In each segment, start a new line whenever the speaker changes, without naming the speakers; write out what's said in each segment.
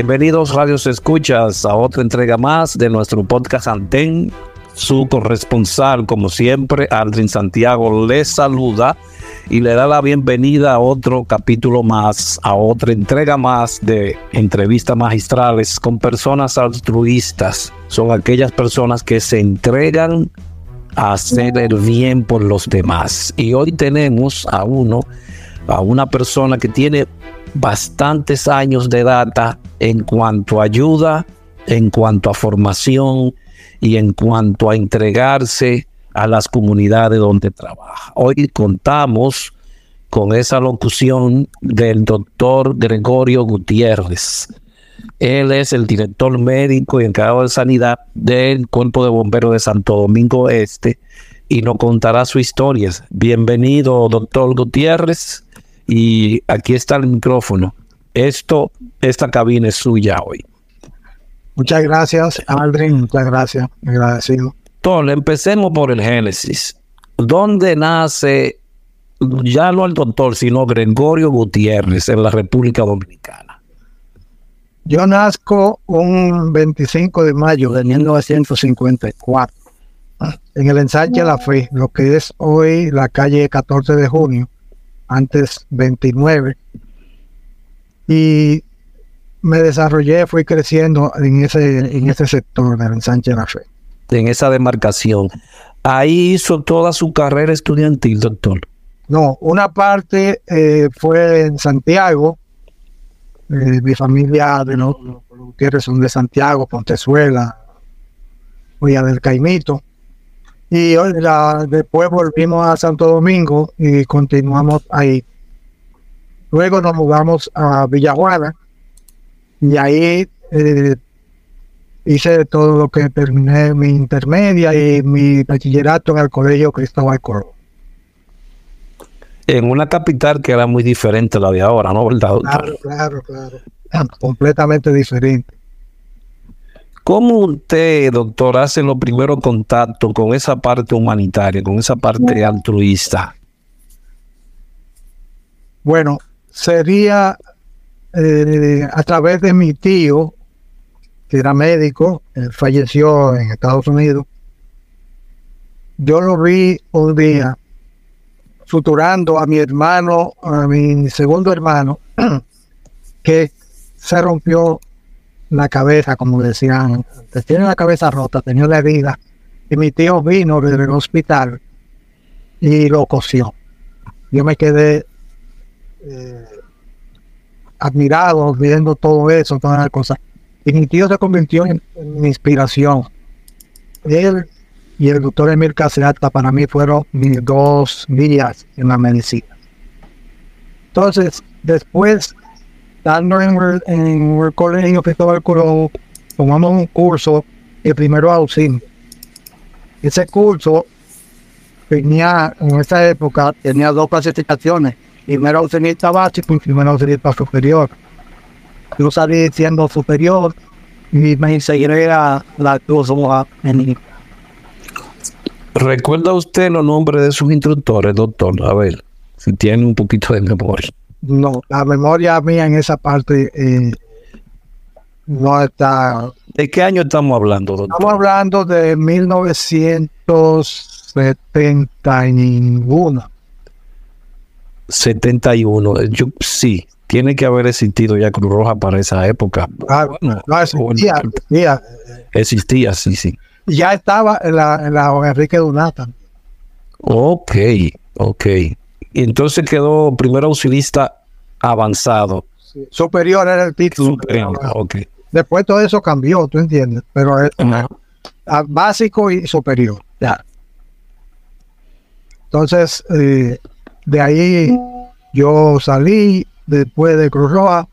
Bienvenidos radios escuchas a otra entrega más de nuestro podcast Anten. Su corresponsal, como siempre, Aldrin Santiago, les saluda y le da la bienvenida a otro capítulo más, a otra entrega más de entrevistas magistrales con personas altruistas. Son aquellas personas que se entregan a hacer el bien por los demás. Y hoy tenemos a uno, a una persona que tiene bastantes años de data en cuanto a ayuda, en cuanto a formación y en cuanto a entregarse a las comunidades donde trabaja. Hoy contamos con esa locución del doctor Gregorio Gutiérrez. Él es el director médico y encargado de sanidad del Cuerpo de Bomberos de Santo Domingo Este y nos contará su historia. Bienvenido, doctor Gutiérrez. Y aquí está el micrófono. Esto, esta cabina es suya hoy.
Muchas gracias, Aldrin. Muchas gracias. Agradecido.
Entonces, empecemos por el Génesis. ¿Dónde nace, ya no el doctor, sino Gregorio Gutiérrez en la República Dominicana?
Yo nazco un 25 de mayo de 1954 en el ensanche La Fe, lo que es hoy la calle 14 de junio, antes 29. Y me desarrollé, fui creciendo en ese, en ese sector del ensanche La Fe
en esa demarcación. Ahí hizo toda su carrera estudiantil, doctor.
No, una parte eh, fue en Santiago. Eh, mi familia de los, Gutiérrez son de Santiago, Pontezuela, Villa del Caimito. Y después volvimos a Santo Domingo y continuamos ahí. Luego nos mudamos a Villajuana y ahí eh, hice todo lo que terminé mi intermedia y mi bachillerato en el colegio Cristóbal Colón.
En una capital que era muy diferente a la de ahora, ¿no? ¿Verdad?
Claro, claro, claro. Completamente diferente.
¿Cómo usted, doctor, hace los primeros contactos con esa parte humanitaria, con esa parte altruista?
Bueno, sería eh, a través de mi tío, que era médico, falleció en Estados Unidos. Yo lo vi un día suturando a mi hermano, a mi segundo hermano, que se rompió la cabeza, como decían, tiene la cabeza rota, tenía la herida, y mi tío vino del hospital y lo cosió. Yo me quedé eh, admirado viendo todo eso, todas las cosas. Y mi tío se convirtió en, mi inspiración. Él y el doctor Emil Caserata para mí fueron mis dos días en la medicina. Entonces, después, dando en el, colegio Cristóbal Colón, tomamos un curso, el primero auxilio. Ese curso tenía, en esa época, tenía dos clasificaciones, primero auxilista básico y primero auxilista superior yo salí siendo superior y me seguiré a la Cruz en
¿Recuerda usted los nombres de sus instructores, doctor? A ver, si tiene un poquito de memoria.
No, la memoria mía en esa parte eh, no está.
¿De qué año estamos hablando, doctor?
Estamos hablando de 1971.
71. Yo sí, tiene que haber existido ya Cruz Roja para esa época.
Ah, no, existía,
existía. sí, sí.
Ya estaba en la, en la Enrique Dunata.
Ok, ok. Y entonces quedó primero auxilista avanzado.
Superior era el título. Superior,
ok.
Después todo eso cambió, tú entiendes, pero es básico y superior. Ya. Entonces, eh, de ahí yo salí después de Cruz Roja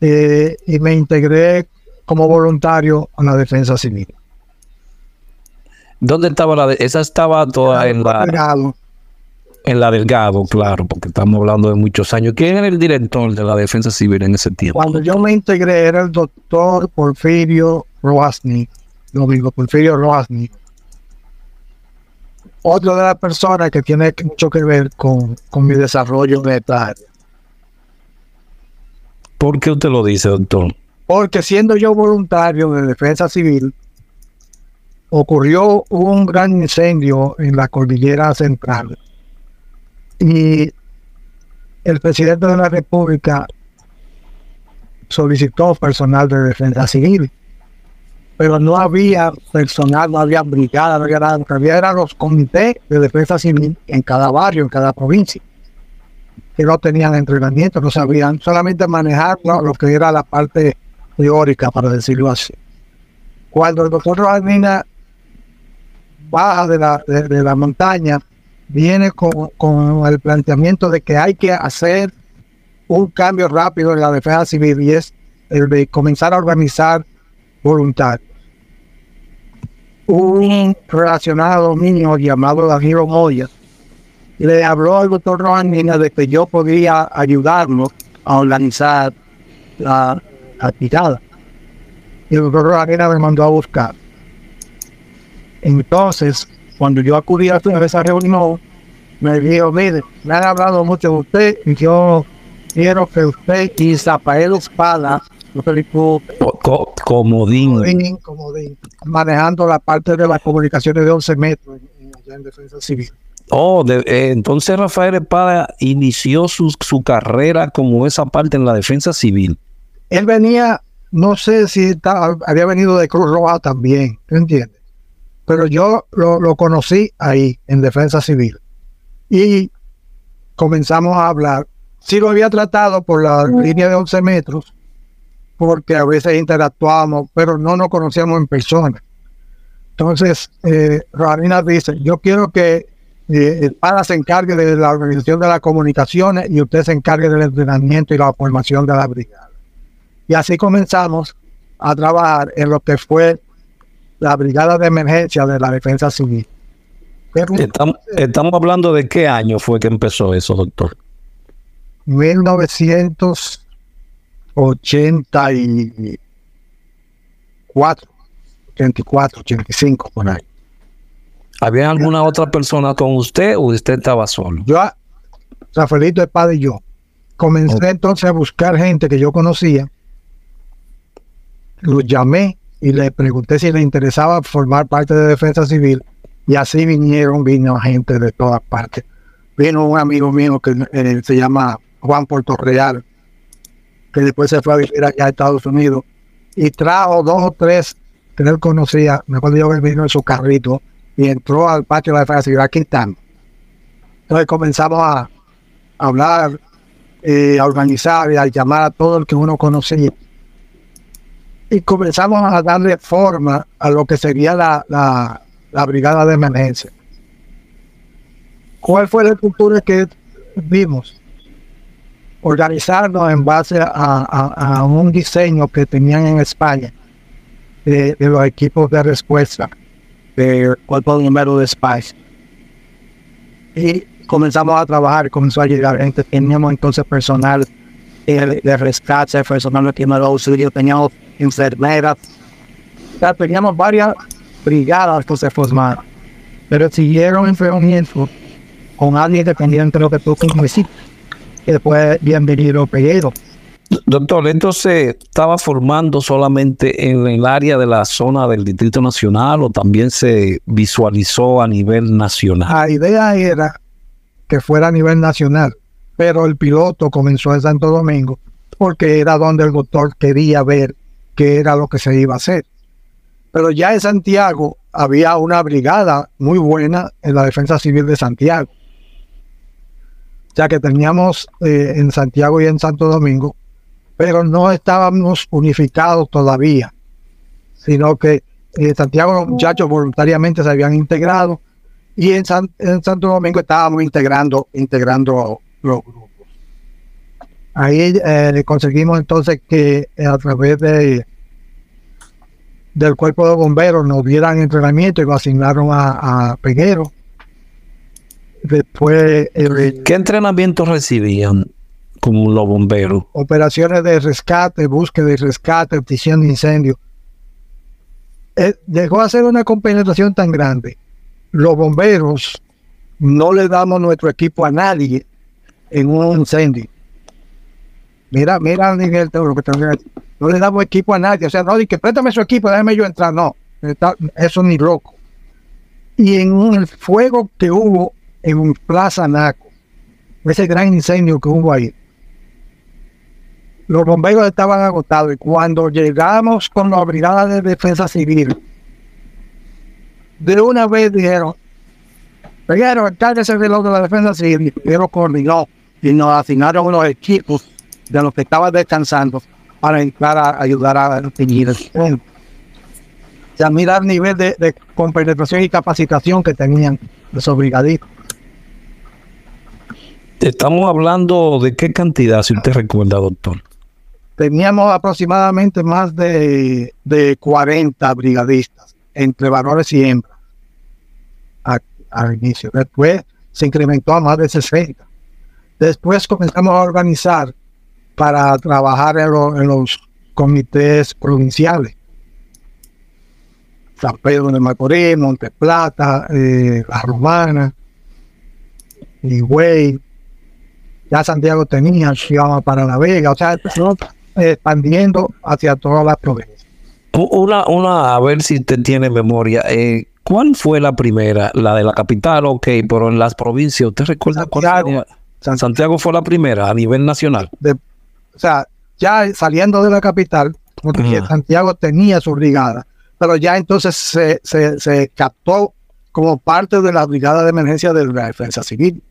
eh, y me integré como voluntario a la defensa civil.
¿Dónde estaba la de esa estaba toda en la. En la Delgado, claro, porque estamos hablando de muchos años. ¿Quién era el director de la defensa civil en ese tiempo?
Cuando yo me integré era el doctor Porfirio Roasny, lo digo, Porfirio Roasny. Otra de las personas que tiene mucho que ver con, con mi desarrollo en esta área.
¿Por qué usted lo dice, doctor?
Porque siendo yo voluntario de defensa civil, ocurrió un gran incendio en la cordillera central. Y el presidente de la República solicitó personal de defensa civil, pero no había personal, no había brigada, no había nada, lo que había eran los comités de defensa civil en cada barrio, en cada provincia, que no tenían entrenamiento, no sabían solamente manejar lo que era la parte teórica, para decirlo así. Cuando el doctor baja de la, de la montaña, viene con, con, el planteamiento de que hay que hacer un cambio rápido en la defensa civil y es el de comenzar a organizar voluntarios. Un relacionado niño llamado Danilo Moya le habló al doctor Rojanina de que yo podía ayudarlo a organizar la, tirada. Y el doctor Rojanina me mandó a buscar. Entonces, cuando yo acudí a esa reunión, me dijo, mire, me han hablado mucho de usted y yo quiero que usted y Zapael Espada,
Co comodín.
manejando la parte de las comunicaciones de 11 metros en, en, en defensa civil.
Oh, de, eh, entonces Rafael Espada inició su, su, carrera como esa parte en la defensa civil.
Él venía, no sé si está, había venido de Cruz Roja también, ¿entiendes? Pero yo lo, lo, conocí ahí, en defensa civil. Y comenzamos a hablar. Sí lo había tratado por la línea de 11 metros, porque a veces interactuábamos, pero no nos conocíamos en persona. Entonces, eh, dice, yo quiero que eh, el PADA se encargue de la organización de las comunicaciones y usted se encargue del entrenamiento y la formación de la brigada. Y así comenzamos a trabajar en lo que fue la brigada de emergencia de la defensa civil.
Estamos, estamos hablando de qué año fue que empezó eso, doctor.
1984, 84, 85, por ahí.
¿Había alguna otra persona con usted o usted estaba solo?
Yo, Rafaelito Espada y yo. Comencé okay. entonces a buscar gente que yo conocía. Los llamé y le pregunté si le interesaba formar parte de Defensa Civil. Y así vinieron, vino gente de todas partes. Vino un amigo mío que eh, se llama Juan Puerto Real, que después se fue a vivir allá a Estados Unidos. Y trajo dos o tres que él conocía. Me acuerdo yo que vino en su carrito y entró al patio de la defensa civil. Aquí están. Entonces comenzamos a hablar, eh, a organizar y a llamar a todo el que uno conocía. Y comenzamos a darle forma a lo que sería la, la, brigada de emergencia. ¿Cuál fue la estructura que vimos? Organizarnos en base a, un diseño que tenían en España de, de los equipos de respuesta del cuerpo número de Spice. Y comenzamos a trabajar, comenzó a llegar gente, teníamos entonces personal de, de rescate, personal de primeros auxilios, teníamos enfermeras, o sea, teníamos varias brigadas que se formaron, pero siguieron enfrentamientos con alguien dependiente de lo que tú necesitas. Y después, bienvenido Peguero.
Doctor, entonces estaba formando solamente en el área de la zona del Distrito Nacional o también se visualizó a nivel nacional.
La idea era que fuera a nivel nacional, pero el piloto comenzó en Santo Domingo porque era donde el doctor quería ver qué era lo que se iba a hacer. Pero ya en Santiago había una brigada muy buena en la defensa civil de Santiago. Ya que teníamos eh, en Santiago y en Santo Domingo pero no estábamos unificados todavía, sino que en Santiago los muchachos voluntariamente se habían integrado y en, San, en Santo Domingo estábamos integrando, integrando los grupos. Ahí eh, conseguimos entonces que eh, a través de del cuerpo de bomberos nos dieran entrenamiento y lo asignaron a, a Peguero. Después,
¿qué entrenamiento recibían? como los bomberos.
Operaciones de rescate, búsqueda y rescate, extinción de incendio. Eh, llegó a ser una compenetración tan grande. Los bomberos no le damos nuestro equipo a nadie en un incendio. Mira, mira, Miguel, lo que tengo No le damos equipo a nadie. O sea, no, di que préstame su equipo, déjame yo entrar. No, eso ni loco. Y en un- el fuego que hubo en Plaza Naco, ese gran incendio que hubo ahí, los bomberos estaban agotados y cuando llegamos con la brigada de defensa civil, de una vez dijeron, primero, encárguese de lo de la defensa civil, y primero coordinó y nos asignaron unos equipos de los que estaban descansando para entrar a ayudar a teñir. O sea, mira el nivel de, de compenetración y capacitación que tenían esos brigadistas.
Estamos hablando de qué cantidad, si usted recuerda, doctor.
Teníamos aproximadamente más de, de 40 brigadistas, entre varones y hembras, al inicio. Después se incrementó a más de 60. Después comenzamos a organizar para trabajar en, lo- en los comités provinciales. San Pedro de Macorís, Monte Plata, eh, La Romana, Higüey, ya Santiago tenía, íbamos para La Vega, o sea, expandiendo hacia todas las provincias.
U- Una, una, a ver si usted tiene memoria. eh, ¿Cuál fue la primera? La de la capital, ok, pero en las provincias, ¿usted recuerda cuál
Santiago.
sería?
San-
Santiago fue la primera a nivel nacional.
de- o sea, ya saliendo de la capital, porque. Santiago tenía su brigada, pero ya entonces se, se, se captó como parte de la brigada de emergencia de la defensa civil,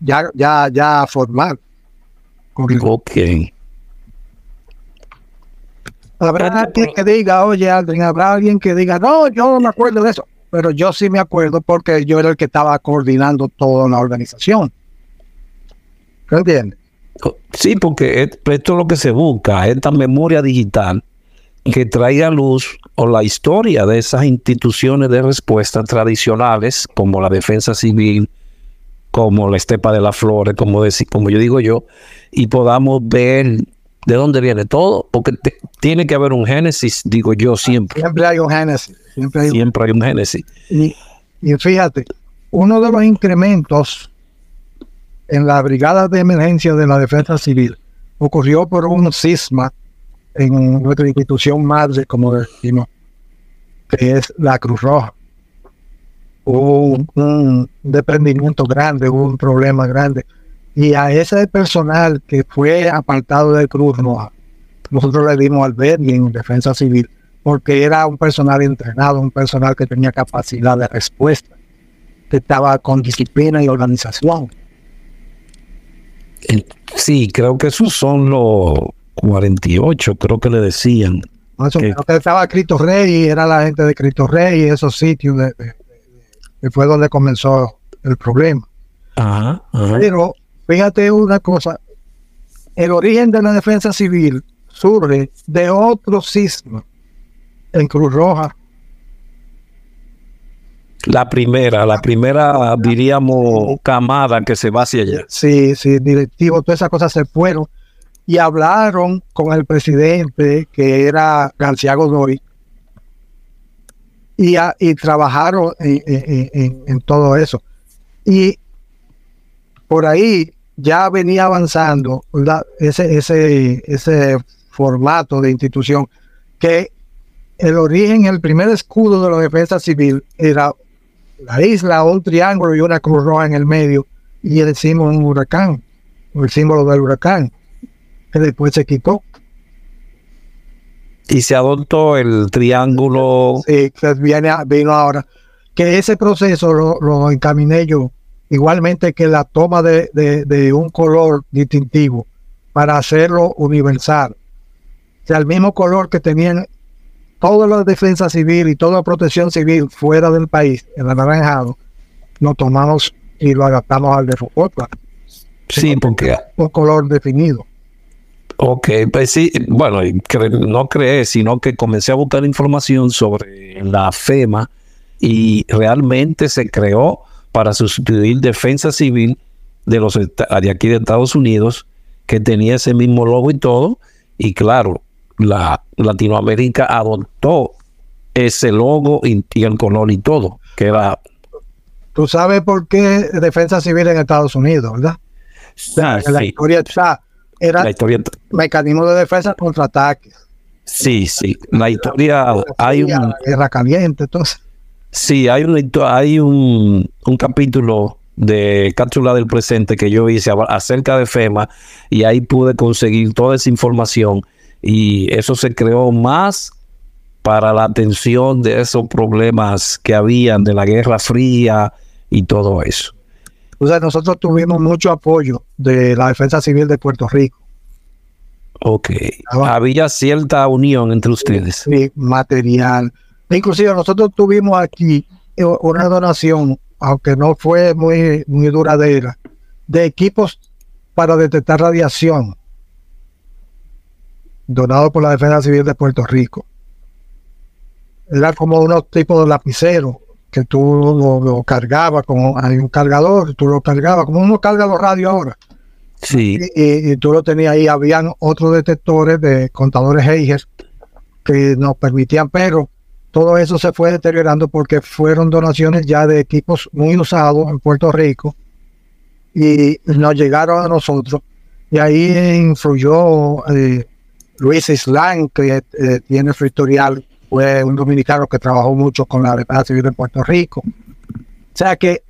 ya, ya, ya formal. Con-
Ok.
Habrá alguien que diga, oye, Aldrin, habrá alguien que diga, no, yo no me acuerdo de eso, pero yo sí me acuerdo porque yo era el que estaba coordinando toda la organización. ¿Me entiendes?
Sí, porque es- esto es lo que se busca, esta memoria digital que traiga a luz o la historia de esas instituciones de respuesta tradicionales, como la defensa civil, como la estepa de las flores, como, como yo digo yo, y podamos ver de dónde viene todo, porque te- tiene que haber un génesis, digo yo siempre,
Siempre hay un génesis, siempre hay un
siempre hay un génesis.
Y, y fíjate, uno de los incrementos en la brigada de emergencia de la defensa civil ocurrió por un cisma en nuestra institución madre, como decimos, que es la Cruz Roja. Hubo un, un desprendimiento grande, hubo un problema grande. Y a ese personal que fue apartado de Cruz Roja, nosotros le dimos albergue en defensa civil porque era un personal entrenado, un personal que tenía capacidad de respuesta, que estaba con disciplina y organización.
Sí, creo que esos son los 48, creo que le decían.
Más o
Ok.
menos, que estaba Cristo Rey, era la gente de Cristo Rey y esos sitios, de, de- de- que fue donde comenzó el problema.
Ajá, ajá.
Pero fíjate una cosa, el origen de la defensa civil surge de otro sismo en Cruz Roja.
La primera, la primera, diríamos, camada que se va hacia allá.
Sí, sí, directivos, todas esas cosas se fueron y hablaron con el presidente que era García Godoy y, a- y trabajaron en, en- en- todo eso. Y por ahí ya venía avanzando ese, ese, ese formato de institución que el origen, el primer escudo de la defensa civil era la isla, un triángulo y una cruz roja en el medio y decimos un huracán, el símbolo del huracán, que después se quitó.
Y se adoptó el triángulo.
Sí, que viene, vino ahora. Que ese proceso lo, lo encaminé yo, igualmente que la toma de, de- de un color distintivo para hacerlo universal. O sea, el mismo color que tenían toda la defensa civil y toda la protección civil fuera del país, el anaranjado, lo tomamos y lo adaptamos al de Focotla,
Sí, porque,
un color definido.
ok, pues sí, bueno, cre- no creé, sino que comencé a buscar información sobre la FEMA y realmente se creó para sustituir defensa civil de los de aquí de Estados Unidos, que tenía ese mismo logo y todo, y claro, la Latinoamérica adoptó ese logo y, y el color y todo, que era
Tú sabes por qué defensa civil en Estados Unidos, ¿verdad?
Ah,
En la
sí,
historia está, era
la historia
mecanismo de defensa contra ataques.
Sí, sí. La historia, hay un...
Guerra caliente, entonces.
Sí, hay, una, hay un, un capítulo de cápsula del presente que yo hice acerca de FEMA y ahí pude conseguir toda esa información y eso se creó más para la atención de esos problemas que habían de la Guerra Fría y todo eso.
O sea, nosotros tuvimos mucho apoyo de la Defensa Civil de Puerto Rico.
Ok. Había cierta unión entre ustedes.
Sí, material. Inclusive nosotros tuvimos aquí una donación aunque no fue muy, muy duradera, de equipos para detectar radiación, donado por la Defensa Civil de Puerto Rico. Era como unos tipos de lapicero que tú lo, cargabas con hay un cargador, tú lo cargabas como uno carga los radios ahora.
Sí.
Y, tú lo tenías ahí, habían otros detectores de contadores Geiger que nos permitían, pero todo eso se fue deteriorando porque fueron donaciones ya de equipos muy usados en Puerto Rico y nos llegaron a nosotros. Y ahí influyó eh, Luis Islam, que eh, tiene su historial, fue un dominicano que trabajó mucho con la Defensa Civil de Puerto Rico. O sea que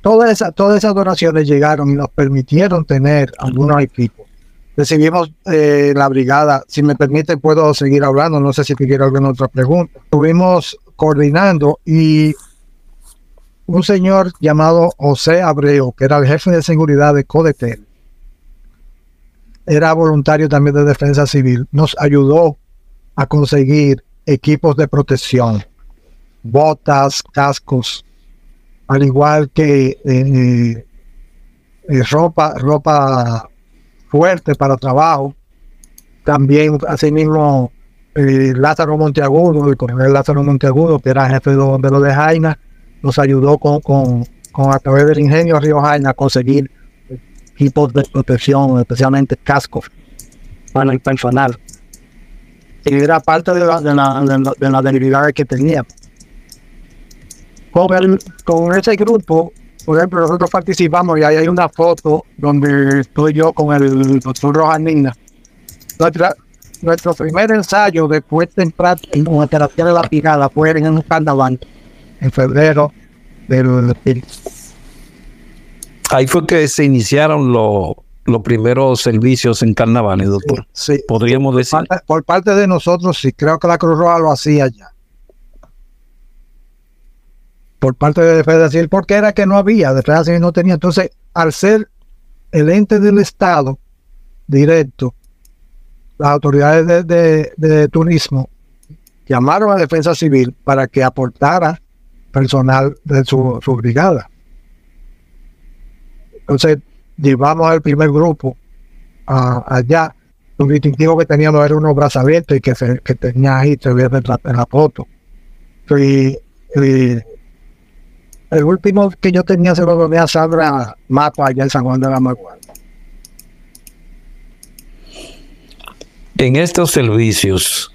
todas esas, todas esas donaciones llegaron y nos permitieron tener algunos equipos recibimos eh, la brigada. Si me permite, puedo seguir hablando. No sé si te quiero alguna otra pregunta. Estuvimos coordinando y un señor llamado José Abreu, que era el jefe de seguridad de Codetel, era voluntario también de defensa civil, nos ayudó a conseguir equipos de protección, botas, cascos, al igual que eh, eh, ropa, ropa fuerte para trabajo. También, asimismo, eh, Lázaro Monteagudo, el coronel Lázaro Monteagudo, que era jefe de, lo de Jaina, nos ayudó con, con, a través del ingenio Río Jaina a conseguir equipos de protección, especialmente cascos para el personal. Y era parte de la, de la, de la, debilidad que tenía. Con, con ese grupo por ejemplo, nosotros participamos y ahí hay una foto donde estoy yo con el doctor Rojanina. Nuestra, nuestro primer ensayo de entrar en una terapia de la picada fue en un carnaval en febrero del,
Ahí fue que se iniciaron los los primeros servicios en carnavales, doctor.
Sí,
Podríamos decir.
por parte de nosotros, sí, creo que la Cruz Roja lo hacía ya por parte de Defensa Civil, porque era que no había, Defensa Civil no tenía. Entonces, al ser el ente del Estado directo, las autoridades de, turismo llamaron a Defensa Civil para que aportara personal de su, brigada. Entonces, llevamos al primer grupo allá. Lo distintivo que teníamos era unos brazaletes y que, que tenía ahí, se ve en la, foto. y el último que yo tenía se lo doné a Sandra Mato allá en San Juan de la Maguana.
En estos servicios,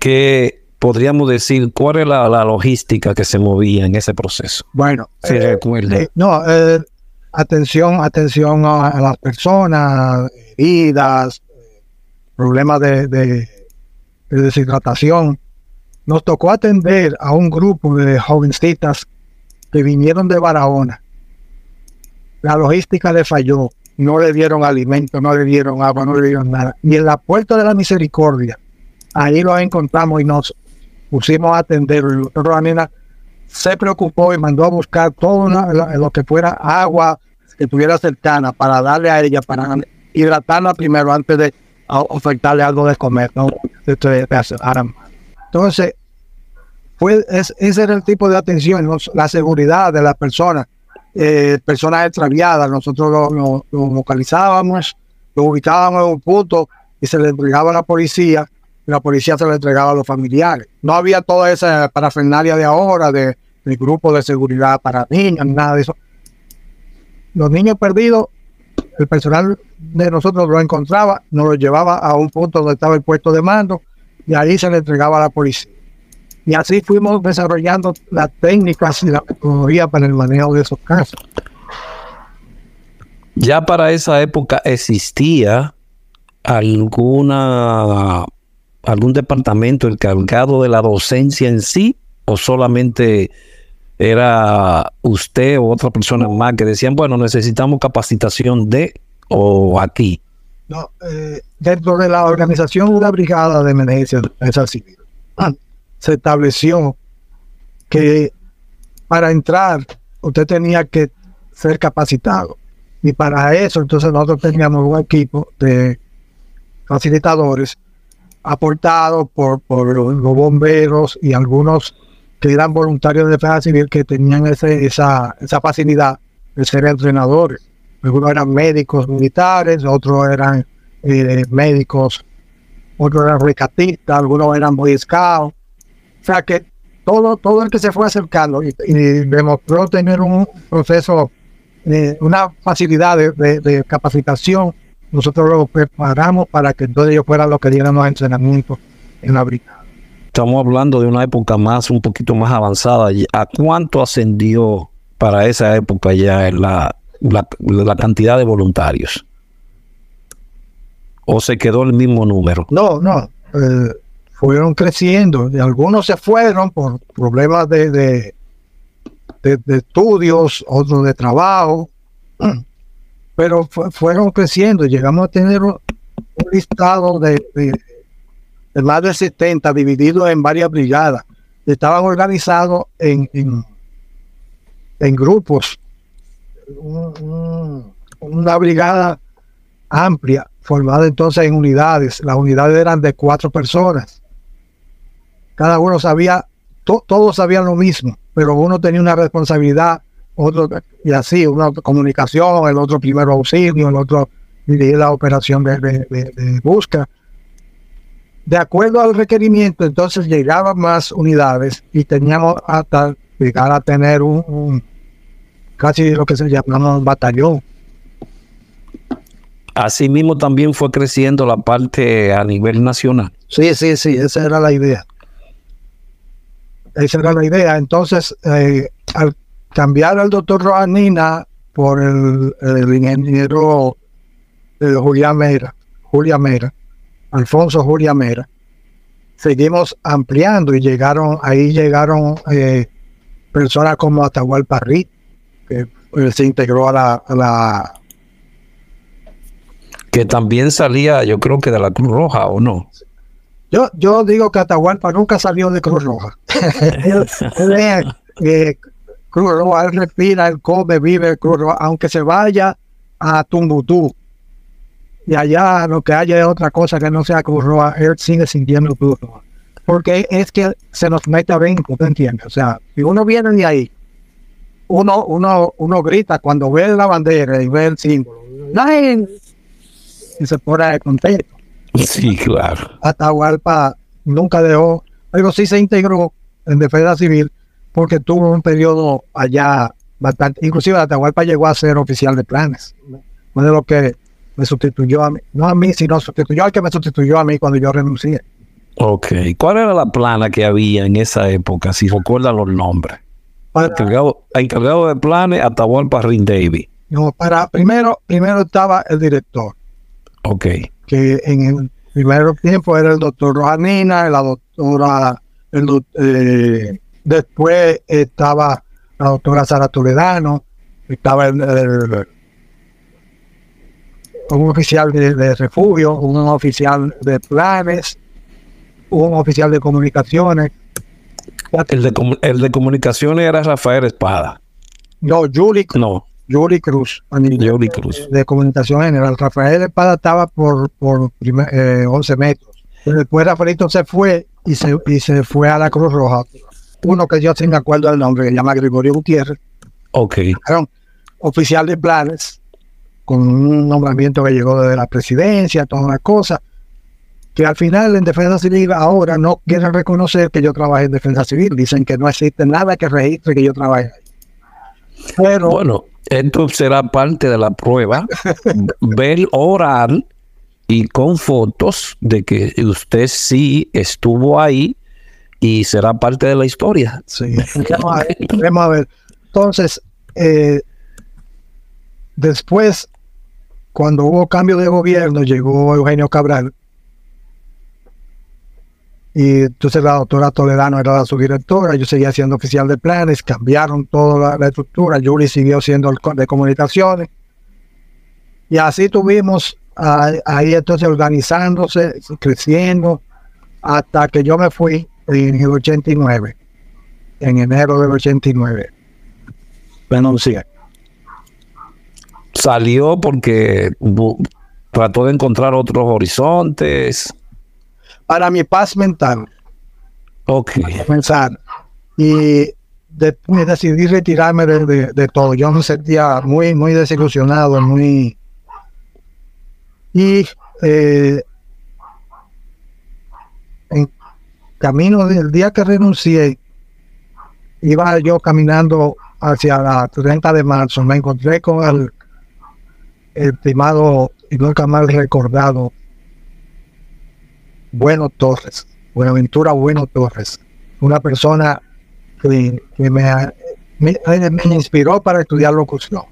¿qué podríamos decir? ¿Cuál es la, logística que se movía en ese proceso?
Bueno, eh, eh, no, eh, atención, atención a, las personas, heridas, problemas de, de deshidratación. Nos tocó atender a un grupo de jovencitas que vinieron de Barahona. La logística le falló, no le dieron alimento, no le dieron agua, no le dieron nada. Y en la puerta de la misericordia, ahí lo encontramos y nos pusimos a atender. La se preocupó y mandó a buscar todo lo que fuera agua que tuviera cercana para darle a ella, para hidratarla primero antes de ofertarle algo de comer. ¿no? Entonces, pues ese era el tipo de atención, la seguridad de las personas, eh, personas extraviadas. Nosotros lo, localizábamos, lo ubicábamos en un punto y se le entregaba a la policía la policía se le entregaba a los familiares. No había toda esa parafernalia de ahora, de, de grupo de seguridad para niños, nada de eso. Los niños perdidos, el personal de nosotros lo encontraba, nos lo llevaba a un punto donde estaba el puesto de mando y ahí se le entregaba a la policía. Y así fuimos desarrollando las técnicas y la tecnología para el manejo de esos casos.
Ya para esa época existía alguna algún departamento encargado de la docencia en sí o solamente era usted o otra persona más que decían, bueno, necesitamos capacitación de o aquí?
No, eh, dentro de la organización de la brigada de emergencia de civil, se estableció que para entrar usted tenía que ser capacitado. Y para eso, entonces nosotros teníamos un equipo de facilitadores aportados por, por los, bomberos y algunos que eran voluntarios de defensa civil que tenían ese, esa, esa facilidad de ser entrenadores. Algunos eran médicos militares, otros eran eh, médicos, otros eran rescatistas, algunos eran boy scouts. O sea que todo, todo el que se fue acercando y, demostró tener un proceso, eh, una facilidad de, capacitación, nosotros lo preparamos para que todos ellos fueran los que dieran los entrenamientos en la brigada.
Estamos hablando de una época más, un poquito más avanzada. ¿A cuánto ascendió para esa época ya la, la, cantidad de voluntarios? ¿O se quedó el mismo número?
No, no. Eh, fueron creciendo algunos se fueron por problemas de, de, estudios, otros de trabajo, pero fueron creciendo. Llegamos a tener un, listado de, más de 70 divididos en varias brigadas. Estaban organizados en, en, grupos. una brigada amplia, formada entonces en unidades. Las unidades eran de cuatro personas cada uno sabía, todos sabían lo mismo, pero uno tenía una responsabilidad, otro, y así, una comunicación, el otro primero auxilio, el otro dirigir la operación de, de, búsqueda. De acuerdo al requerimiento, entonces llegaban más unidades y teníamos hasta llegar a tener un, casi lo que se llama un batallón.
Asimismo también fue creciendo la parte a nivel nacional.
Sí, sí, sí, esa era la idea. Esa era la idea. Entonces, eh, al cambiar al doctor Rojanina por el, ingeniero eh, Julián Mera, Julia Mera, Alfonso Julia Mera, seguimos ampliando y llegaron, ahí llegaron eh, personas como Atahualpa Parrí, que se integró a la, a la
que también salía, yo creo que de la Cruz Roja, ¿o no?
Yo, yo digo que Atahualpa nunca salió de Cruz Roja. Eh, Cruz Roja, él respira, él come, vive Cruz Roja, aunque se vaya a Tumbutú y allá lo que haya es otra cosa que no sea Cruz Roja, él sigue sintiendo Cruz Roja. Porque es que se nos mete a brinco, ¿te entiendes? O sea, si uno viene de ahí, uno, uno, uno grita cuando ve la bandera y ve el símbolo, y se pone contento.
Sí, claro.
Atahualpa nunca dejó, pero sí se integró en defensa civil porque tuvo un periodo allá bastante, inclusive Atahualpa llegó a ser oficial de planes, uno de lo que me sustituyó a mí, no a mí, sino sustituyó al que me sustituyó a mí cuando yo renuncié.
Ok, ¿cuál era la plana que había en esa época, si recuerdan los nombres? encargado, encargado, de planes, Atahualpa Rin David.
No, para, primero, primero estaba el director.
Ok
que en el primer tiempo era el doctor Rojanina, la doctora, eh, después estaba la doctora Sara Toledano, estaba el, un oficial de, refugio, un oficial de planes, un oficial de comunicaciones.
El de, el de comunicaciones era Rafael Espada.
No, Julie. No. Cruz,
Yuri Cruz.
De, comunicación general. Rafael Espada estaba por, por 11 eh, metros. Después Rafaelito se fue y se, y se fue a la Cruz Roja. Uno que yo sí me acuerdo del nombre, que se llama Gregorio Gutiérrez.
Ok.
oficial de planes, con un nombramiento que llegó desde la presidencia, todas las cosas, que al final en Defensa Civil ahora no quieren reconocer que yo trabajé en Defensa Civil. Dicen que no existe nada que registre que yo trabajé ahí.
Pero, bueno, esto será parte de la prueba. ver oral y con fotos de que usted sí estuvo ahí y será parte de la historia.
Sí, vamos a ver. Entonces, eh, después, cuando hubo cambio de gobierno, llegó Eugenio Cabral Y entonces la doctora Toledano era la subdirectora, yo seguía siendo oficial de planes, cambiaron toda la, estructura, Yuri siguió siendo el de comunicaciones. Y así tuvimos ahí entonces organizándose, creciendo, hasta que yo me fui en el 89, en enero del 89. Bueno, sí.
Salió porque trató de encontrar otros horizontes
para mi paz mental.
Ok.
Pensar. Y decidí retirarme de, todo. Yo me sentía muy, muy desilusionado, muy... Y eh, en camino del día que renuncié, iba yo caminando hacia la 30 de marzo, me encontré con el, el primado y nunca más recordado bueno Torres, Buenaventura Bueno Torres, una persona que, me, me, inspiró para estudiar locución.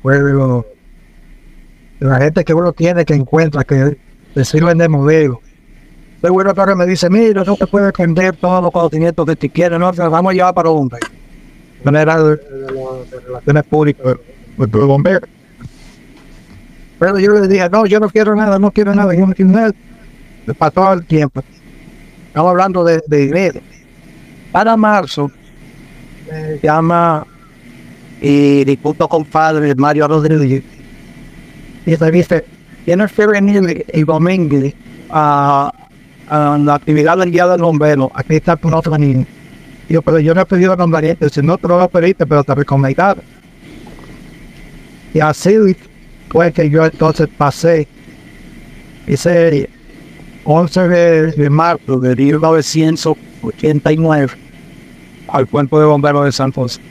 Fue la gente que uno tiene, que encuentra, que le sirven de modelo. Bueno Torres me dice, mira, no te puedes aprender todos los conocimientos que te quieres, no, vamos a llevar para hombre. Manera de, de, relaciones públicas, de, bombero. Pero yo le dije, no, yo no quiero nada, no quiero nada, yo no quiero nada para todo el tiempo. Estamos hablando de, de Para marzo, me llama y disputo compadre Mario Rodríguez. Y me dice, tienes que venir el domingo a, a la actividad del Día del Bombero. Aquí está tu otro niño. yo, pero yo no he pedido nombre, si no te lo pedir, pero te recomendaron. Y así fue que yo entonces pasé. Hice 11 de, marzo de 1989 al cuerpo de bomberos de San José.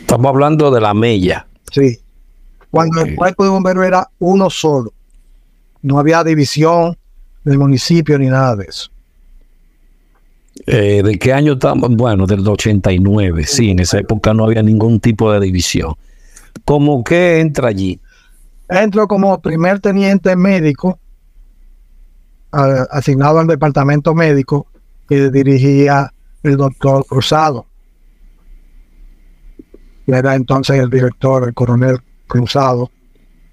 Estamos hablando de la Mella.
Sí. Cuando el cuerpo de bomberos era uno solo. No había división del municipio ni nada de eso.
Eh, ¿De qué año estamos? Bueno, del 89, sí, en esa época no había ningún tipo de división. ¿Cómo que entra allí?
Entro como primer teniente médico asignado al departamento médico que dirigía el doctor Cruzado. Y era entonces el director, el coronel Cruzado.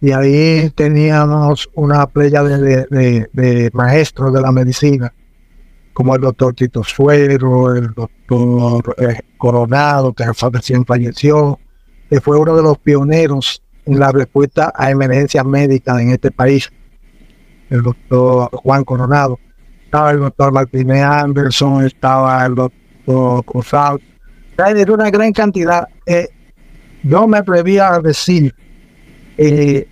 Y ahí teníamos una playa de, maestros de la medicina, como el doctor Tito Suero, el doctor eh, Coronado, que recién falleció, que fue uno de los pioneros en la respuesta a emergencias médicas en este país el doctor Juan Coronado, estaba el doctor Martínez Anderson, estaba el doctor Cruzado. Era una gran cantidad. Eh, yo me atrevía a decir eh,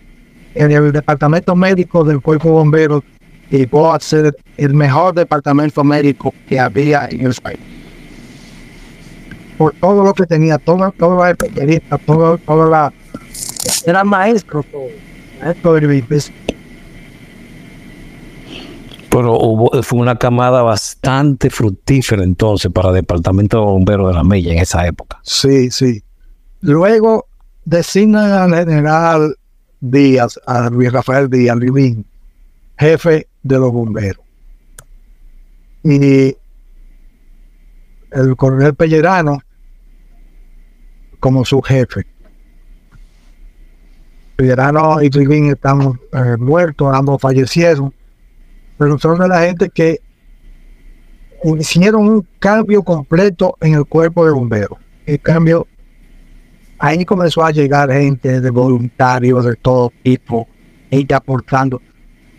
en el departamento médico del cuerpo de bomberos iba a ser el mejor departamento médico que había en el país. Por todo lo que tenía, todo, todo la especialista, todo, todo la... Era maestro todo, maestro del
pero hubo, fue una camada bastante fructífera entonces para el Departamento de Bomberos de la Mella en esa época.
Sí, sí. Luego designan al general Díaz, a Luis Rafael Díaz Rivín, jefe de los bomberos. Y el coronel Pellerano como su jefe. Pellerano y Rivín están eh, muertos, ambos fallecieron pero son de la gente que hicieron un cambio completo en el cuerpo de bomberos. El cambio, ahí comenzó a llegar gente de voluntarios de todo tipo, gente aportando.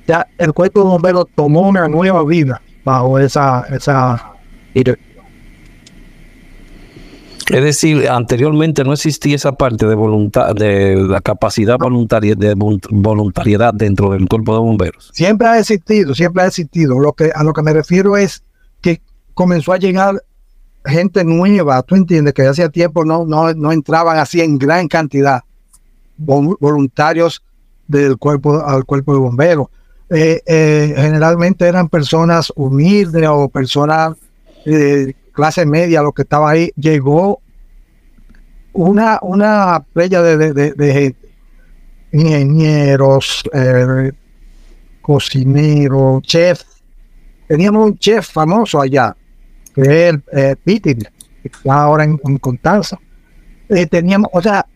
Ya el cuerpo de bomberos tomó una nueva vida bajo esa, esa
es decir, anteriormente no existía esa parte de voluntad, de la capacidad voluntaria, de voluntariedad dentro del cuerpo de bomberos.
Siempre ha existido, siempre ha existido. Lo que a lo que me refiero es que comenzó a llegar gente nueva, tú entiendes que hacía tiempo no, no, no entraban así en gran cantidad. Voluntarios del cuerpo al cuerpo de bomberos. Eh, eh, generalmente eran personas humildes o personas de clase media, lo que estaba ahí, llegó una, una playa de, de, gente, ingenieros, eh, cocineros, chefs, teníamos un chef famoso allá, que el eh, que está ahora en, Constanza. Eh, teníamos, o sea,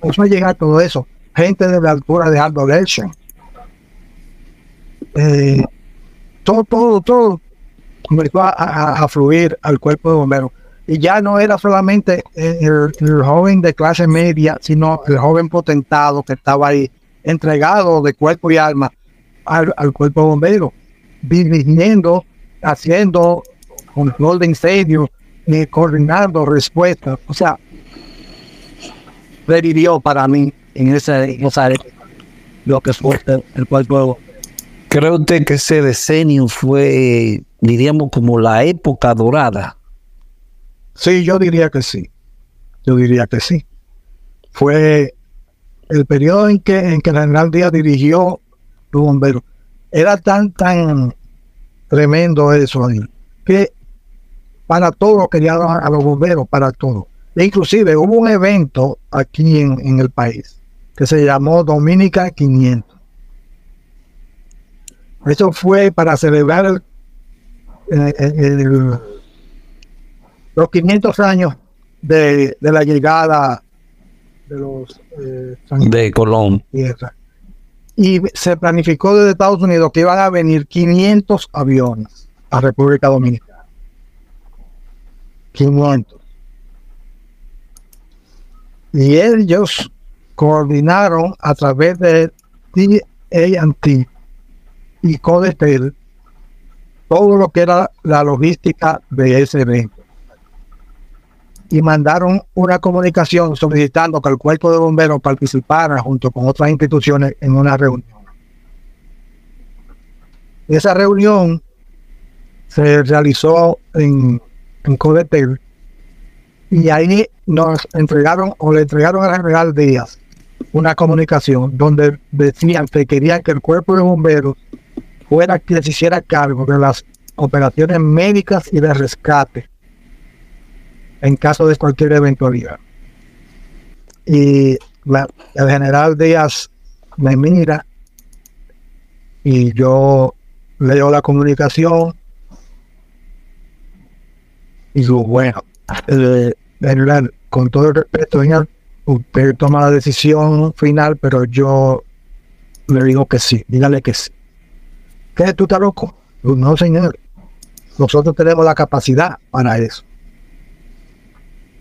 comenzó a llegar todo eso. Gente de la altura de Aldo Eh, todo, todo, todo comenzó a, fluir al cuerpo de bomberos. Y ya no era solamente el, joven de clase media, sino el joven potentado que estaba ahí, entregado de cuerpo y alma al, cuerpo de bomberos, viviendo, haciendo control de incendio, y coordinando respuestas. O sea, revivió para mí en esa, área lo que fue el cuerpo
¿Cree usted que ese decenio fue, diríamos, como la época dorada?
Sí, yo diría que sí. Yo diría que sí. Fue el periodo en que, en que el general Díaz dirigió los bomberos. Era tan, tan tremendo eso ahí, que para todo querían a los bomberos, para todo. E inclusive hubo un evento aquí en, en el país que se llamó Dominica 500 eso fue para celebrar los 500 años de, la llegada de los
eh, de Colón.
Y se planificó desde Estados Unidos que iban a venir 500 aviones a República Dominicana. 500. Y ellos coordinaron a través de TAT y Codetel todo lo que era la logística de ese evento. Y mandaron una comunicación solicitando que el cuerpo de bomberos participara junto con otras instituciones en una reunión. Esa reunión se realizó en, en Codetel y ahí nos entregaron o le entregaron a General Díaz una comunicación donde decían que querían que el cuerpo de bomberos fuera quien se hiciera cargo de las operaciones médicas y de rescate en caso de cualquier eventualidad. Y el general Díaz me mira y yo leo la comunicación digo, bueno, eh, con todo el respeto, señor, usted toma la decisión final, pero yo le digo que sí, dígale que sí. ¿Qué tú estás loco? No, señor. Nosotros tenemos la capacidad para eso.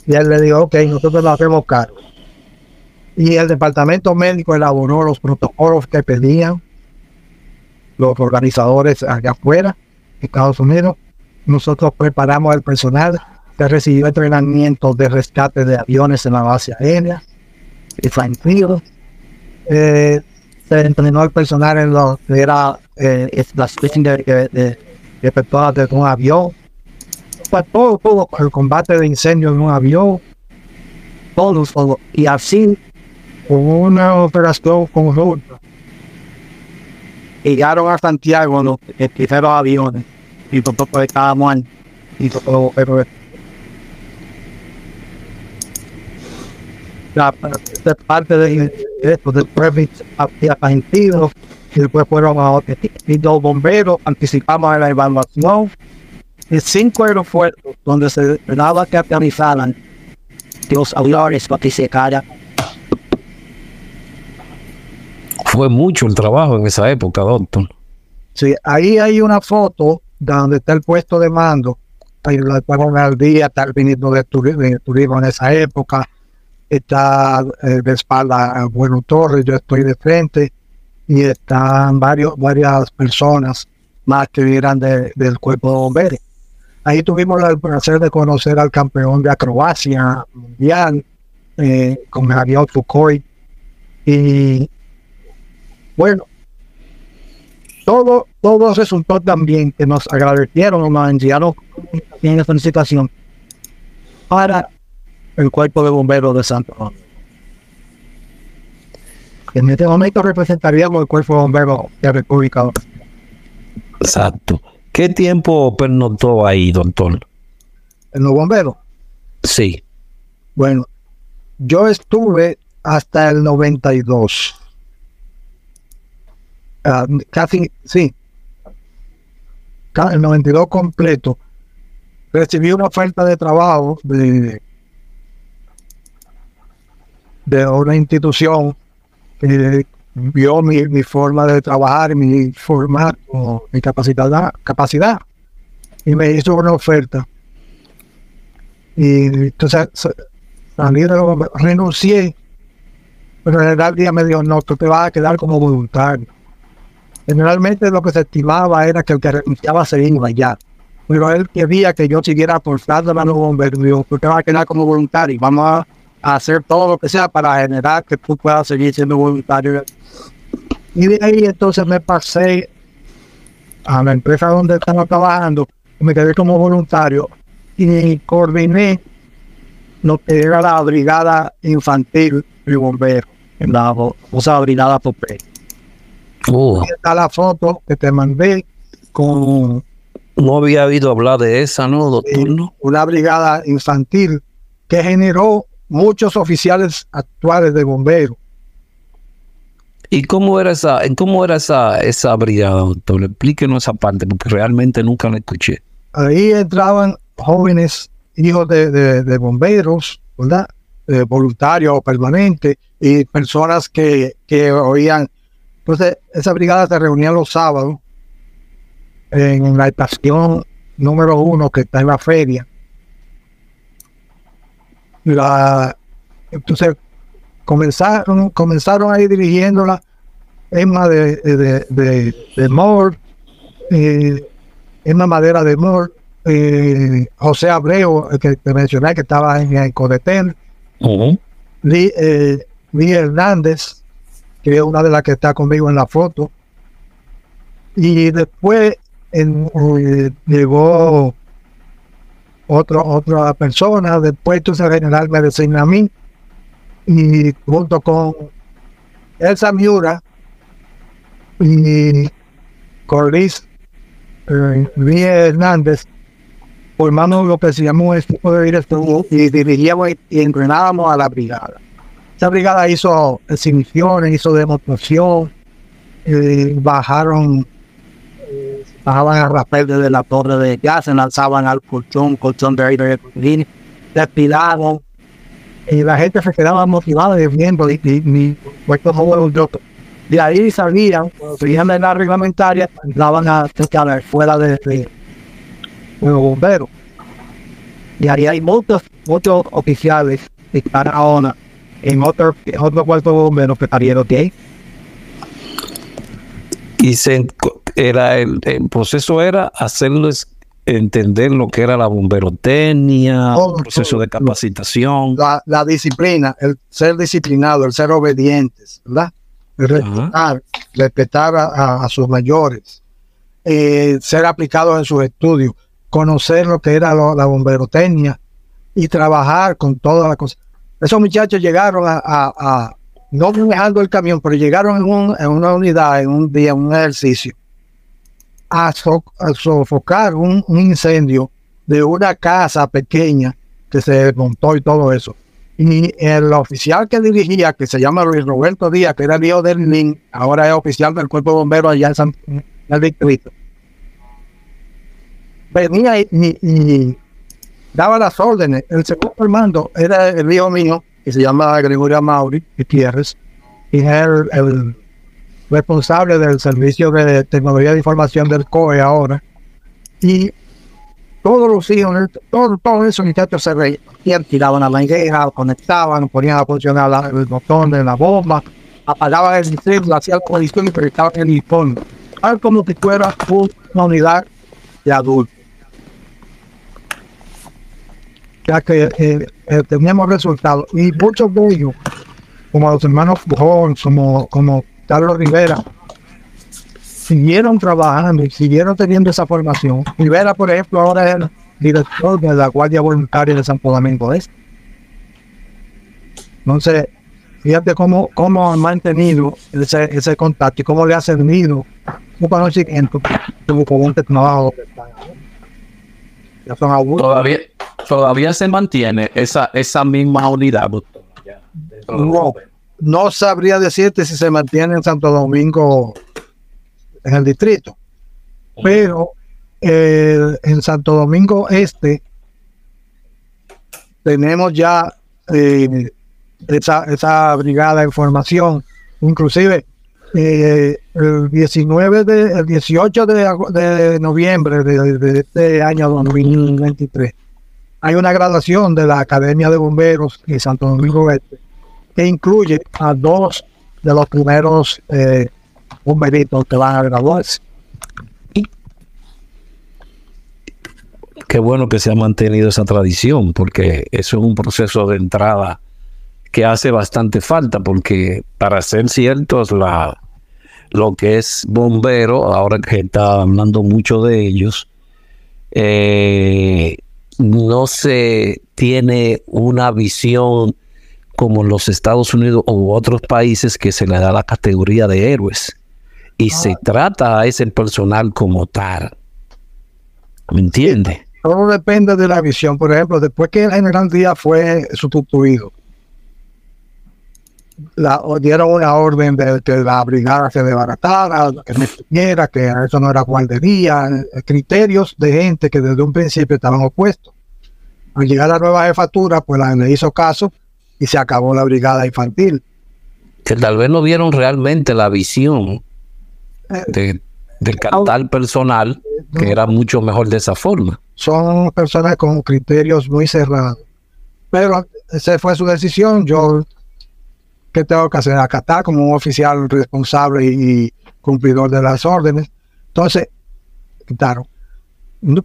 Y él le dijo, ok, nosotros lo hacemos cargo. Y el departamento médico elaboró los protocolos que pedían los organizadores allá afuera, Estados Unidos. Nosotros preparamos el personal que recibió entrenamiento de rescate de aviones en la base aérea. Y fue eh, se entrenó el personal en lo que era eh, la de, de, un avión. Para todo, el combate de incendio en un avión, todo, todo. Y así, con una operación conjunta, llegaron a Santiago los primeros aviones y todo estábamos y todo, pero la parte de esto, después había argentinos, y después fueron a y los bomberos, anticipamos en la evaluación, y cinco aeropuertos donde se esperaba que organizaran los aviones para que se
Fue mucho el trabajo en esa época, doctor.
Sí, ahí hay una foto donde está el puesto de mando, la al día, está el ministro de turismo en esa época, está eh, de espalda Bueno Torres, yo estoy de frente y están varios, varias personas más que eran del cuerpo de bomberos. Ahí tuvimos el placer de conocer al campeón de acrobacia mundial, eh, con Javier Foucault. Y bueno, todo, todo resultó también que nos agradecieron, nos enviaron en esta situación para el cuerpo de bomberos de Santo Domingo. En este momento representaríamos el cuerpo de bomberos de República Dominicana.
Exacto. ¿Qué tiempo pernoctó ahí, doctor?
¿En los bomberos?
Sí.
Bueno, yo estuve hasta el 92. Ah, casi, sí. el 92 completo, recibí una oferta de trabajo de, de una institución que vio mi, forma de trabajar, mi formato, mi capacidad, capacidad, y me hizo una oferta. Y entonces salí de lo, renuncié, pero en el día me dijo, no, tú te vas a quedar como voluntario. Generalmente lo que se estimaba era que el que renunciaba se iba ya. Pero él quería que yo siguiera aportando a los bomberos. Dijo, te vas a quedar como voluntario. Vamos a, hacer todo lo que sea para generar que tú puedas seguir siendo voluntario. Y de ahí entonces me pasé a la empresa donde estaba trabajando. Me quedé como voluntario y coordiné lo que era la brigada infantil de bomberos en la sea, brigada Oh. está la foto que te mandé con...
No había oído hablar de esa, ¿no, doctor?
una brigada infantil que generó muchos oficiales actuales de bomberos.
¿Y cómo era esa, cómo era esa, esa brigada, doctor? Explíquenos esa parte, porque realmente nunca la escuché.
Ahí entraban jóvenes, hijos de, bomberos, ¿verdad? voluntarios o permanentes, y personas que, que oían entonces, esa brigada se reunía los sábados en la estación número uno que está en la feria. entonces, comenzaron, comenzaron ahí dirigiéndola Emma de, de, de, de Moore, eh, Emma Madera de Moore, eh, José Abreu, que te mencioné que estaba en el Codetel, uh Hernández, que es una de las que está conmigo en la foto. Y después eh, llegó otro, otra persona, después entonces general me designa a mí y junto con Elsa Miura y Corliss eh, Hernández formamos lo que se llamó equipo de y dirigíamos y entrenábamos a la brigada. Esa brigada hizo exhibiciones, hizo demostración, eh, bajaron, eh, bajaban a rapel desde la torre de gas, se lanzaban al colchón, colchón de aire de despilaron, y la gente se quedaba motivada viendo, y, y, de ahí salían, seguían en la reglamentaria, daban a estar fuera de, de, los bomberos. Y ahí hay muchos, muchos oficiales están ahora en otro, otro cuarto bombero que estaría ok.
Y se, era el, proceso era hacerles entender lo que era la bomberotecnia, el proceso de capacitación.
La, disciplina, el ser disciplinado, el ser obedientes, ¿verdad? respetar, respetar a, sus mayores, eh, ser aplicados en sus estudios, conocer lo que era la bomberotecnia y trabajar con todas las cosas. Esos muchachos llegaron a, no manejando el camión, pero llegaron en, una unidad, en un día, en un ejercicio, a, sofocar un, incendio de una casa pequeña que se montó y todo eso. Y el oficial que dirigía, que se llama Luis Roberto Díaz, que era el hijo del NIN, ahora es oficial del cuerpo de bomberos allá en, San, el distrito, venía y daba las órdenes. El segundo mando era el hijo mío, que se llama Gregorio Mauri Gutiérrez, y era el, responsable del servicio de tecnología de información del COE ahora. Y todos los hijos, todos, todos esos muchachos se reían, tiraban a la higuera, conectaban, ponían a funcionar el botón de la bomba, apagaban el distrito, hacían colisión y proyectaban el informe. Tal como si fuera una unidad de adultos. Ya que eh, eh, teníamos resultados. Y muchos de ellos, como los hermanos Fujón, como, como Carlos Rivera, siguieron trabajando y siguieron teniendo esa formación. Rivera, por ejemplo, ahora es el director de la Guardia Voluntaria de San Domingo Este. Entonces, fíjate cómo, cómo han mantenido ese, ese contacto y cómo le ha servido un conocimiento como un trabajo.
Ya son Todavía, todavía se mantiene esa, esa misma unidad.
No, sabría decirte si se mantiene en Santo Domingo, en el distrito, pero eh, en Santo Domingo Este tenemos ya eh, esa, esa brigada de formación. Inclusive eh, el 19 de, el 18 de, de noviembre de, de, este año 2023 hay una graduación de la Academia de Bomberos de Santo Domingo Este que incluye a dos de los primeros eh, bomberitos que van a graduarse.
Qué bueno que se ha mantenido esa tradición, porque eso es un proceso de entrada que hace bastante falta, porque para ser ciertos, lo que es bombero, ahora que está hablando mucho de ellos, eh, no se tiene una visión como los Estados Unidos u otros países que se le da la categoría de héroes y se ah. trata a ese personal como tal. ¿Me entiende?
todo depende de la visión. Por ejemplo, después que el general Díaz fue sustituido, la, dieron una orden de que la brigada se desbaratara, que no estuviera, que eso no era guardería, eh, criterios de gente que desde un principio estaban opuestos. Al llegar a la nueva jefatura, pues la le hizo caso y se acabó la brigada infantil.
Que tal vez no vieron realmente la visión eh, de, del cantal personal, que era mucho mejor de esa forma.
Son personas con criterios muy cerrados. Pero esa fue su decisión. Yo ¿qué tengo que hacer? Acatar como un oficial responsable y, cumplidor de las órdenes. Entonces, quitaron.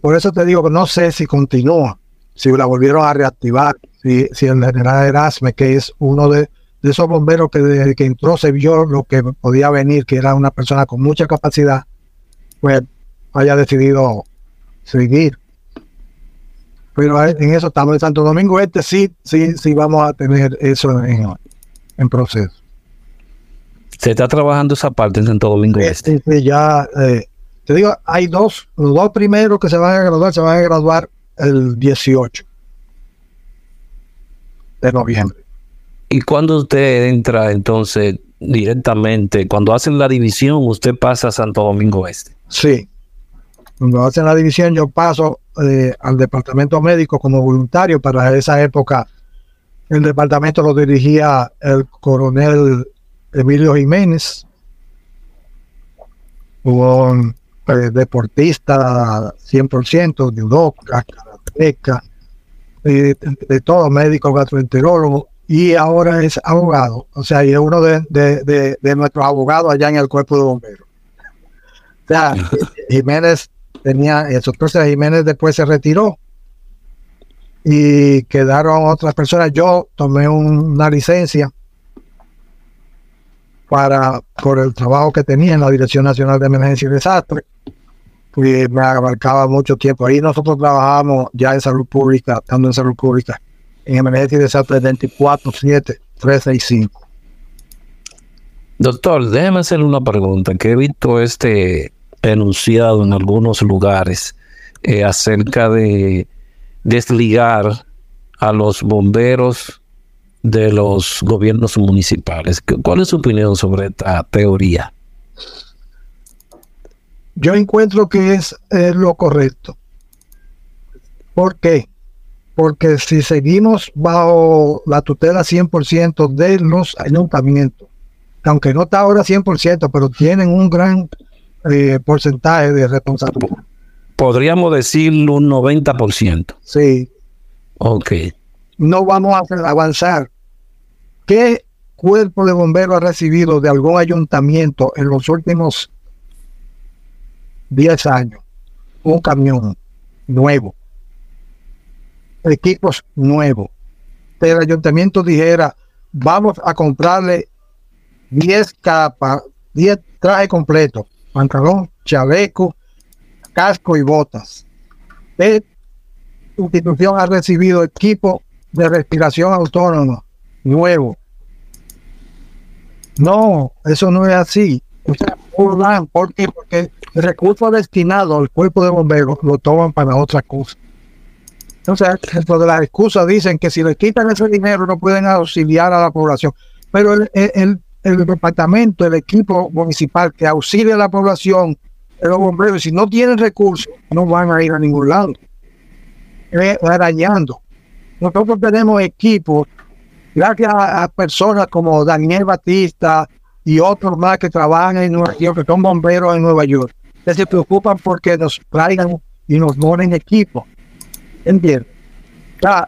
Por eso te digo que no sé si continúa, si la volvieron a reactivar, si, si el general Erasme, que es uno de, esos bomberos que desde que entró se vio lo que podía venir, que era una persona con mucha capacidad, pues haya decidido seguir. Pero en eso estamos en Santo Domingo Este, sí, sí, sí vamos a tener eso en, en proceso.
Se está trabajando esa parte en Santo Domingo Este.
ya, eh, te digo, hay dos, los dos primeros que se van a graduar, se van a graduar el 18 de noviembre.
¿Y cuando usted entra entonces directamente, cuando hacen la división, usted pasa a Santo Domingo Este?
Sí. Cuando hacen la división, yo paso eh, al departamento médico como voluntario para esa época el departamento lo dirigía el coronel Emilio Jiménez, un eh, deportista 100%, de Udoca, karateca, de, de, todo, médico gastroenterólogo, y ahora es abogado, o sea, y es uno de, de, de nuestros abogados allá en el cuerpo de bomberos. O sea, Jiménez tenía, el doctor Jiménez después se retiró y quedaron otras personas. Yo tomé una licencia para por el trabajo que tenía en la Dirección Nacional de Emergencia y Desastre. Y me abarcaba mucho tiempo. Ahí nosotros trabajamos ya en salud pública, estando en salud pública, en emergencia y desastre 24-7, 365.
Doctor, déjeme hacerle una pregunta, que he visto este enunciado en algunos lugares eh, acerca de desligar a los bomberos de los gobiernos municipales. ¿Cuál es su opinión sobre esta teoría?
Yo encuentro que es, lo correcto. ¿Por qué? Porque si seguimos bajo la tutela 100% de los ayuntamientos, aunque no está ahora 100%, pero tienen un gran eh, porcentaje de responsabilidad
podríamos decirlo un 90%.
Sí.
Ok.
No vamos a avanzar. ¿Qué cuerpo de bomberos ha recibido de algún ayuntamiento en los últimos 10 años? Un camión nuevo. Equipos nuevos. El ayuntamiento dijera, vamos a comprarle 10 capas, 10 trajes completos, pantalón, chaleco, casco y botas. Esta institución ha recibido equipo de respiración autónoma nuevo. No, eso no es así. ¿Por qué? Porque el recurso destinado al cuerpo de bomberos lo toman para otra cosa. Entonces, dentro de las excusas dicen que si le quitan ese dinero no pueden auxiliar a la población. Pero el, el departamento, el equipo municipal que auxilia a la población los bomberos, si no tienen recursos, no van a ir a ningún lado. Eh, arañando. Nosotros tenemos equipos, gracias a, personas como Daniel Batista y otros más que trabajan en Nueva York, que son bomberos en Nueva York, que se preocupan porque nos traigan y nos ponen equipo. ¿Entiendes? O sea,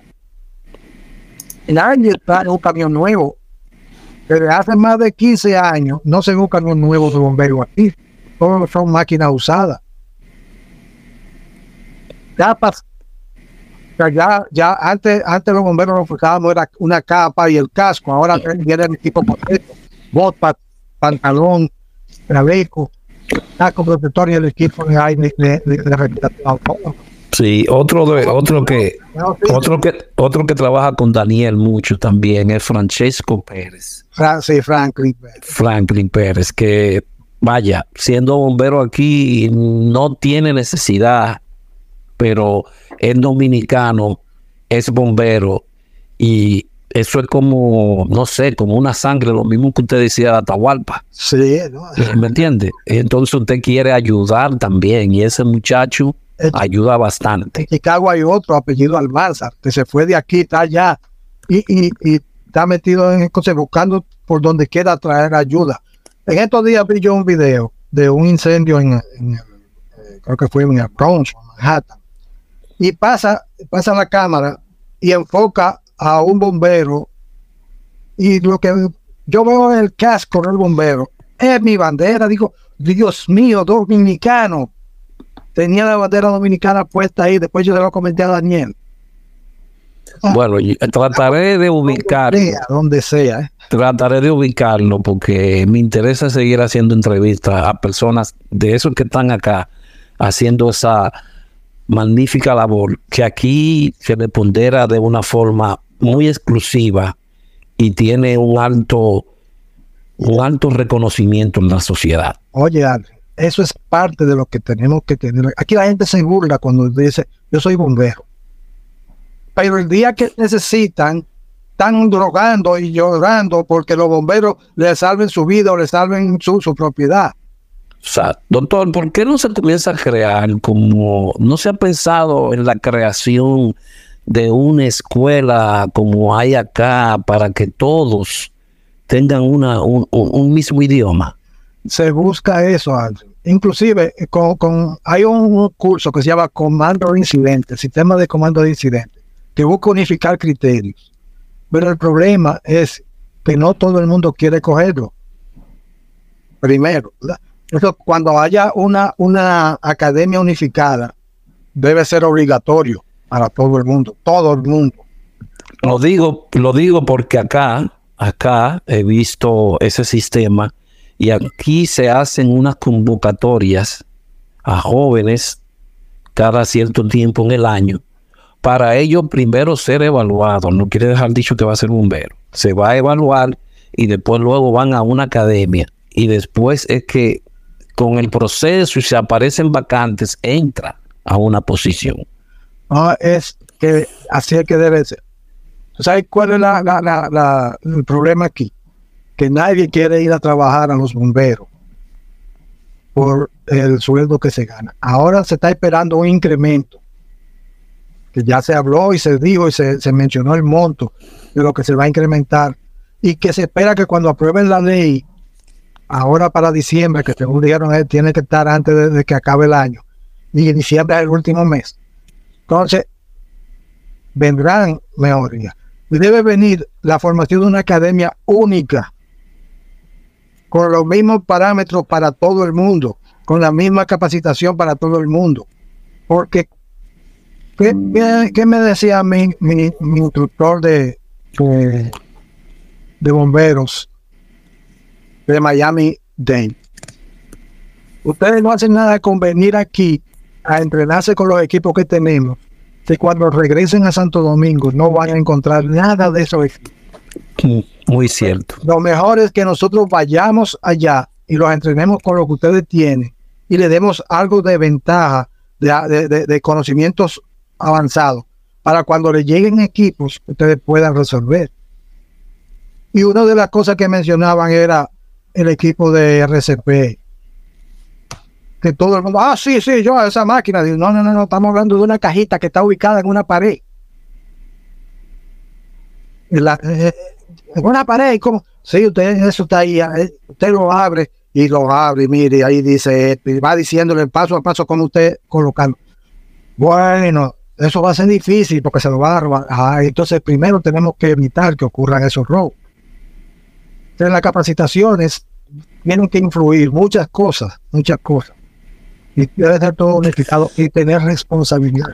nadie trae un camión nuevo. Desde hace más de 15 años no se buscan un nuevo de bomberos aquí. Todos son máquinas usadas. Ya, ya, antes, antes los bomberos nos usábamos era una capa y el casco. Ahora viene el equipo completo. Botas, pantalón, trabeco, saco protector y el equipo de aire de, de, de,
Sí, otro de, otro que otro que otro que trabaja con Daniel mucho también es Francesco Pérez.
sí, Franklin Pérez.
Franklin Pérez, que vaya, siendo bombero aquí no tiene necesidad, pero es dominicano, es bombero y eso es como, no sé, como una sangre, lo mismo que usted decía de Atahualpa.
Sí, ¿no?
¿me entiende? Entonces usted quiere ayudar también y ese muchacho ayuda bastante.
En Chicago hay otro apellido Almanzar, que se fue de aquí, está allá y, y, y está metido en cosas buscando por donde quiera traer ayuda. En estos días vi yo un video de un incendio en, eh, creo que fue en el Bronx, Manhattan, y pasa, pasa la cámara y enfoca a un bombero y lo que yo veo en el casco del bombero es mi bandera, digo, Dios mío, dominicano, tenía la bandera dominicana puesta ahí, después yo se lo comenté a Daniel.
Ah. Bueno, trataré de ubicarlo.
Donde sea. ¿eh?
Trataré de ubicarlo porque me interesa seguir haciendo entrevistas a personas de esos que están acá haciendo esa magnífica labor que aquí se le pondera de una forma muy exclusiva y tiene un alto un alto reconocimiento en la sociedad.
Oye, eso es parte de lo que tenemos que tener. Aquí la gente se burla cuando dice, yo soy bombero. Pero el día que necesitan, están drogando y llorando porque los bomberos le salven su vida o le salven su, su propiedad.
O sea, doctor, ¿por qué no se comienza a crear como, no se ha pensado en la creación de una escuela como hay acá para que todos tengan una, un mismo idioma?
se busca eso, Inclusive, eh, con, hay un, curso que se llama Comando de Incidentes, Sistema de Comando de Incidentes, que busca unificar criterios. Pero el problema es que no todo el mundo quiere cogerlo. Primero, cuando haya una, una academia unificada, debe ser obligatorio para todo el mundo, todo el mundo.
Lo digo, lo digo porque acá, acá he visto ese sistema y aquí se hacen unas convocatorias a jóvenes cada cierto tiempo en el año para ellos primero ser evaluados. No quiere dejar dicho que va a ser bombero. Se va a evaluar y después luego van a una academia. Y después es que con el proceso y se aparecen vacantes, entra a una posición.
Ah, es que así es que debe ser. ¿Sabes cuál es el problema aquí? que nadie quiere ir a trabajar a los bomberos por el sueldo que se gana. Ahora se está esperando un incremento, que ya se habló y se dijo y se, mencionó el monto de lo que se va a incrementar y que se espera que cuando aprueben la ley, ahora para diciembre, que según dijeron, eh, tiene que estar antes de, que acabe el año, y diciembre es el último mes. Entonces, vendrán mejorías. Debe venir la formación de una academia única con los mismos parámetros para todo el mundo, con la misma capacitación para todo el mundo. Porque, ¿qué, me decía mi, mi, instructor de, de, bomberos de Miami Dane? Ustedes no hacen nada con venir aquí a entrenarse con los equipos que tenemos, que cuando regresen a Santo Domingo no van a encontrar nada de eso.
Muy cierto.
Lo mejor es que nosotros vayamos allá y los entrenemos con lo que ustedes tienen y le demos algo de ventaja, de, conocimientos avanzados, para cuando le lleguen equipos, ustedes puedan resolver. Y una de las cosas que mencionaban era el equipo de RCP, que todo el mundo, ah, sí, sí, yo esa máquina. No, no, no, no, estamos hablando de una cajita que está ubicada en una pared. En, la, eh, en una pared, como, sí, usted, eso está ahí, eh, usted lo abre y lo abre, y mire, ahí dice, y va diciéndole paso a paso cómo usted colocarlo. Bueno, eso va a ser difícil porque se lo va a robar. Ah, entonces, primero tenemos que evitar que ocurran esos robos. En las capacitaciones tienen que influir muchas cosas, muchas cosas. Y debe ser todo unificado y tener responsabilidad.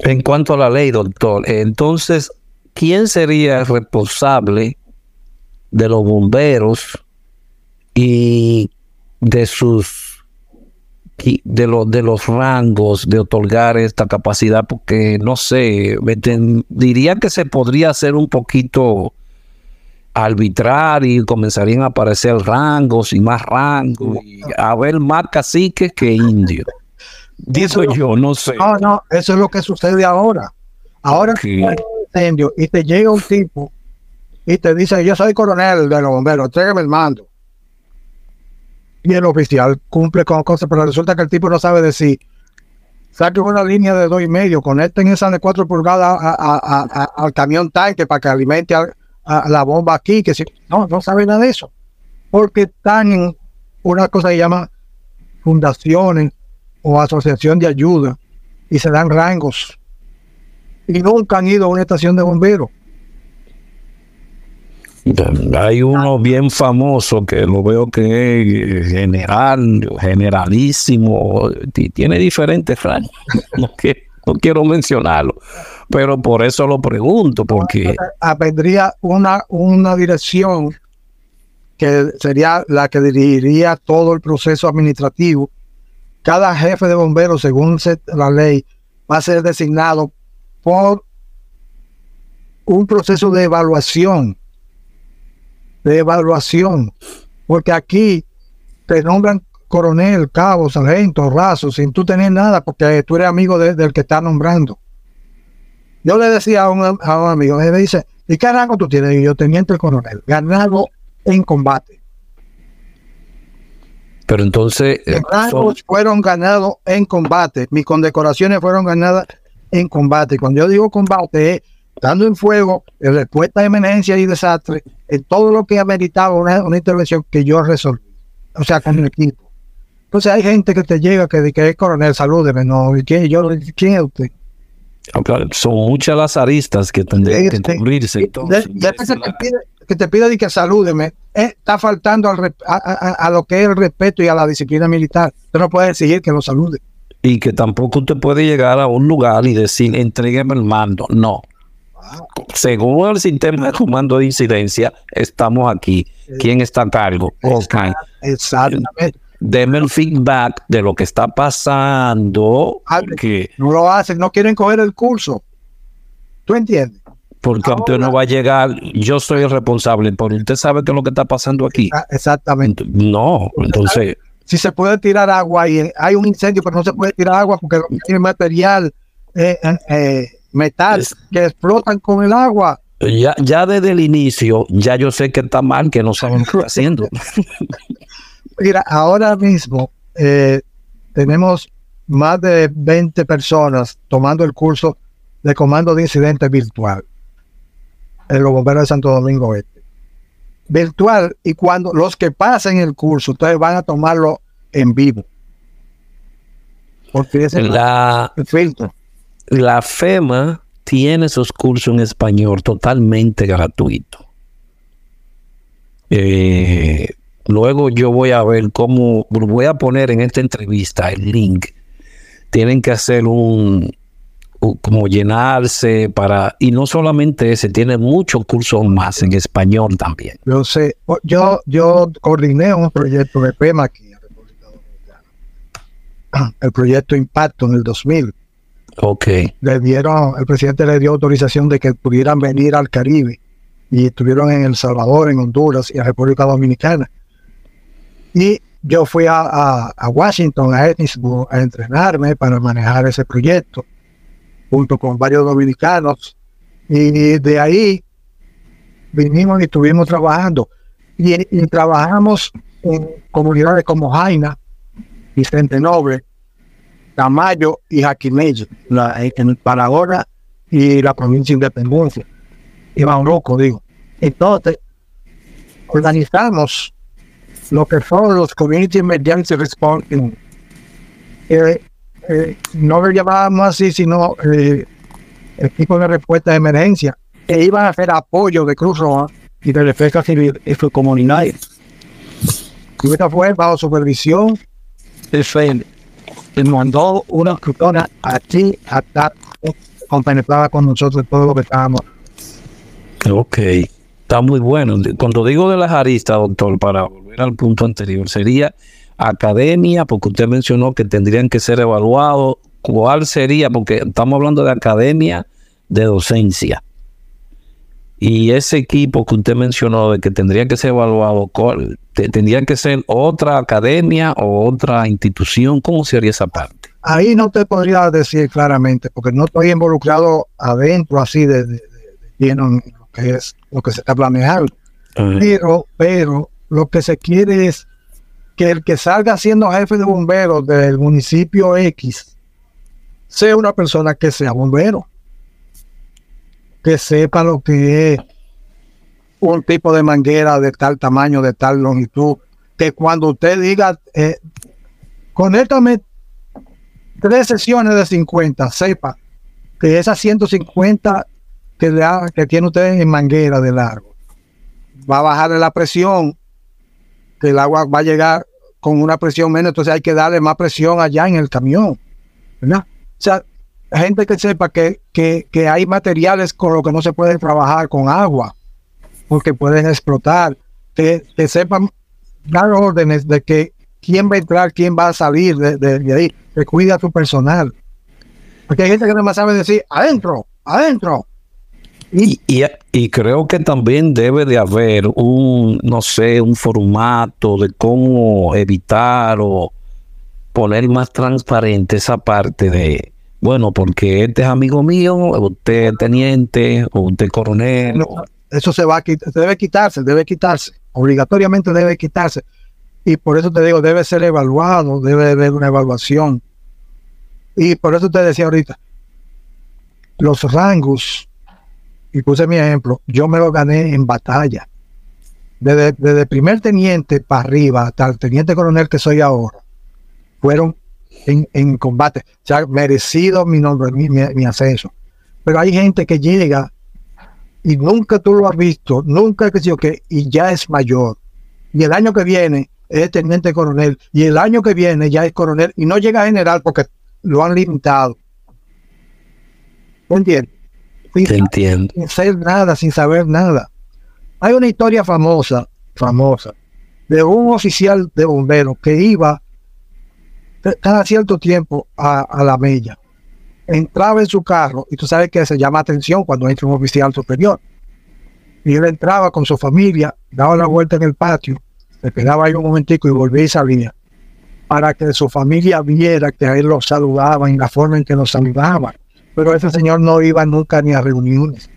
En cuanto a la ley, doctor, entonces, ¿quién sería responsable de los bomberos y de sus de los de los rangos de otorgar esta capacidad porque no sé diría que se podría hacer un poquito arbitrar y comenzarían a aparecer rangos y más rangos y a ver más caciques que indios. Digo yo no sé.
No no eso es lo que sucede ahora. Ahora incendio y te llega un tipo y te dice yo soy coronel de los bomberos tráigame el mando y el oficial cumple con cosas, pero resulta que el tipo no sabe decir, saquen una línea de dos y medio, conecten esa de cuatro pulgadas al camión tanque para que alimente a, la bomba aquí, que si, no, no sabe nada de eso, porque están en una cosa que llama fundaciones o asociación de ayuda y se dan rangos. Y nunca han ido a una estación de bomberos
hay uno bien famoso que lo veo que es general, generalísimo, tiene diferentes rangos. No, no quiero mencionarlo, pero por eso lo pregunto, porque...
Vendría una, una dirección que sería la que dirigiría todo el proceso administrativo. Cada jefe de bomberos, según la ley, va a ser designado por un proceso de evaluación de evaluación, porque aquí te nombran coronel, cabo, sargento, raso, sin tú tener nada, porque tú eres amigo del que está nombrando. Yo le decía a un, amigo, me dice, ¿y qué rango tú tienes? Y yo, teniente el coronel, ganado en combate.
Pero entonces...
Mis eh, rangos fueron ganados en combate, mis condecoraciones fueron ganadas en combate. Cuando yo digo combate, estando en fuego, en respuesta a emergencia y desastre, en todo lo que ameritaba una, una intervención que yo resolví, o sea, con el equipo. Entonces hay gente que te llega que, que es coronel, salúdeme, no, ¿quién, yo, ¿quién es usted?
son muchas las aristas que tendrían que este, cubrirse.
que te pide que salúdeme, eh, está faltando al, a, a, lo que es el respeto y a la disciplina militar. Usted no puede exigir que lo salude.
Y que tampoco usted puede llegar a un lugar y decir, entrégueme el mando. No según el sistema de comando de incidencia, estamos aquí. ¿Quién está a cargo?
Okay. Exactamente.
Deme el feedback de lo que está pasando.
Porque, no lo hacen, no quieren coger el curso. ¿Tú entiendes?
Porque usted no va a llegar, yo soy el responsable, pero usted sabe qué es lo que está pasando aquí.
Exactamente.
No, entonces.
Si se puede tirar agua y hay un incendio, pero no se puede tirar agua porque tiene material eh, eh, eh metal que explotan con el agua.
Ya, ya desde el inicio, ya yo sé que está mal, que no saben qué está haciendo.
Mira, ahora mismo eh, tenemos más de 20 personas tomando el curso de comando de incidente virtual en los bomberos de Santo Domingo Este. Virtual y cuando los que pasen el curso, ustedes van a tomarlo en vivo.
Porque es la, el filtro la FEMA tiene esos cursos en español totalmente gratuitos. Eh, luego yo voy a ver cómo, voy a poner en esta entrevista el link. Tienen que hacer un, como llenarse para, y no solamente ese, tiene muchos cursos más en español también.
Yo sé, yo, yo coordiné un proyecto de FEMA aquí en República Dominicana. El proyecto Impacto en el 2000
Ok.
Le dieron, el presidente le dio autorización de que pudieran venir al Caribe y estuvieron en El Salvador, en Honduras y en República Dominicana. Y yo fui a, Washington, a Edinburgh, a entrenarme para manejar ese proyecto, junto con varios dominicanos. Y de ahí vinimos y estuvimos trabajando. Y, y trabajamos en comunidades como Jaina, Vicente Noble, Tamayo y Jaquimello, la, en Paragola y la provincia de Independencia. Iban loco, digo. Entonces, organizamos lo que son los Community Emergency Response. Eh, eh, no lo llamábamos así, sino eh, equipo de respuesta de emergencia, que iban a hacer apoyo de Cruz Roja y de defensa civil y su comunidad. Y esta fue bajo supervisión de FED. Se mandó una instructora aquí a estar compenetrada con nosotros todo lo que estábamos.
Ok, está muy bueno. Cuando digo de las aristas, doctor, para volver al punto anterior, sería academia, porque usted mencionó que tendrían que ser evaluados. ¿Cuál sería? Porque estamos hablando de academia de docencia. Y ese equipo que usted mencionó de que tendría que ser evaluado, ¿tendría que ser otra academia o otra institución? ¿Cómo sería esa parte?
Ahí no te podría decir claramente, porque no estoy involucrado adentro así de, de, lo que es lo que se está planeando. Pero, pero lo que se quiere es que el que salga siendo jefe de bomberos del municipio X sea una persona que sea bombero, que sepa lo que es un tipo de manguera de tal tamaño, de tal longitud, que cuando usted diga, eh, conéctame tres sesiones de 50, sepa que esas 150 que, le que tiene usted en manguera de largo va a bajarle la presión que el agua va a llegar con una presión menos, entonces hay que darle más presión allá en el camión, ¿verdad? O sea, gente que sepa que, que, hay materiales con los que no se puede trabajar con agua, porque pueden explotar, que, que sepan dar órdenes de que quién va a entrar, quién va a salir de, de, ahí, que cuida a su personal. Porque hay gente que no sabe decir, adentro, adentro,
y, y, creo que también debe de haber un, no sé, un formato de cómo evitar o poner más transparente esa parte de, bueno, porque este es amigo mío, usted es teniente, o usted es coronel.
eso se va a quitar, debe quitarse, debe quitarse, obligatoriamente debe quitarse. Y por eso te digo, debe ser evaluado, debe haber una evaluación. Y por eso te decía ahorita, los rangos y puse mi ejemplo, yo me lo gané en batalla. Desde, primer teniente para arriba hasta el teniente coronel que soy ahora, fueron en, combate. O sea, merecido mi nombre, mi, ascenso. Pero hay gente que llega y nunca tú lo has visto, nunca que yo que, y ya es mayor. Y el año que viene es teniente coronel, y el año que viene ya es coronel, y no llega a general porque lo han limitado. ¿Entiendes?
sin,
Sin hacer nada, sin saber nada. Hay una historia famosa, famosa, de un oficial de bomberos que iba cada cierto tiempo a, la mella. Entraba en su carro, y tú sabes que se llama atención cuando entra un oficial superior. Y él entraba con su familia, daba la vuelta en el patio, se quedaba ahí un momentico y volvía y salía, para que su familia viera que a él lo saludaban en la forma en que lo saludaban pero ese señor no iba nunca ni a reuniones.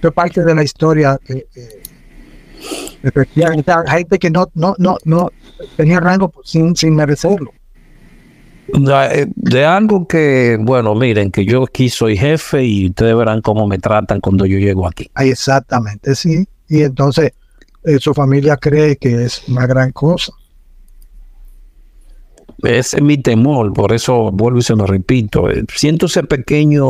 Fue parte de la historia que, gente que no, no, no, no tenía rango sin, sin merecerlo.
Eh, de algo que, bueno, miren, que yo aquí soy jefe y ustedes verán cómo me tratan cuando yo llego aquí.
exactamente, sí. Y entonces eh, su familia cree que es una gran cosa.
Ese es mi temor, por eso vuelvo y se lo repito. Eh, siento ese pequeño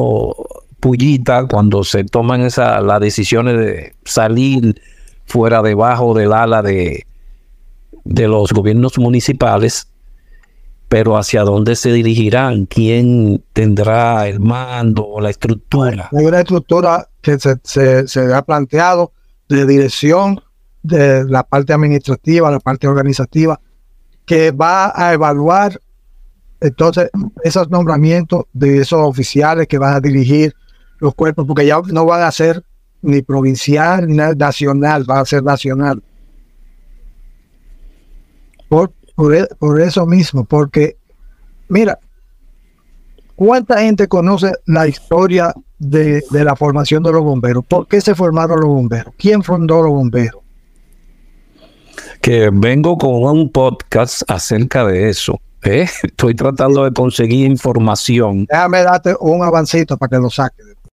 pullita cuando se toman esa, las decisiones de salir fuera debajo del ala de, de los gobiernos municipales, pero hacia dónde se dirigirán, quién tendrá el mando o la estructura.
Hay una estructura que se, se, se ha planteado de dirección de la parte administrativa, la parte organizativa, que va a evaluar entonces esos nombramientos de esos oficiales que van a dirigir los cuerpos, porque ya no van a ser ni provincial ni nacional, va a ser nacional. Por, por, eso mismo, porque, mira, ¿cuánta gente conoce la historia de, de, la formación de los bomberos? ¿Por qué se formaron los bomberos? ¿Quién fundó los bomberos?
que vengo con un podcast acerca de eso. ¿eh? Estoy tratando de conseguir información.
Déjame darte un avancito para que lo saques.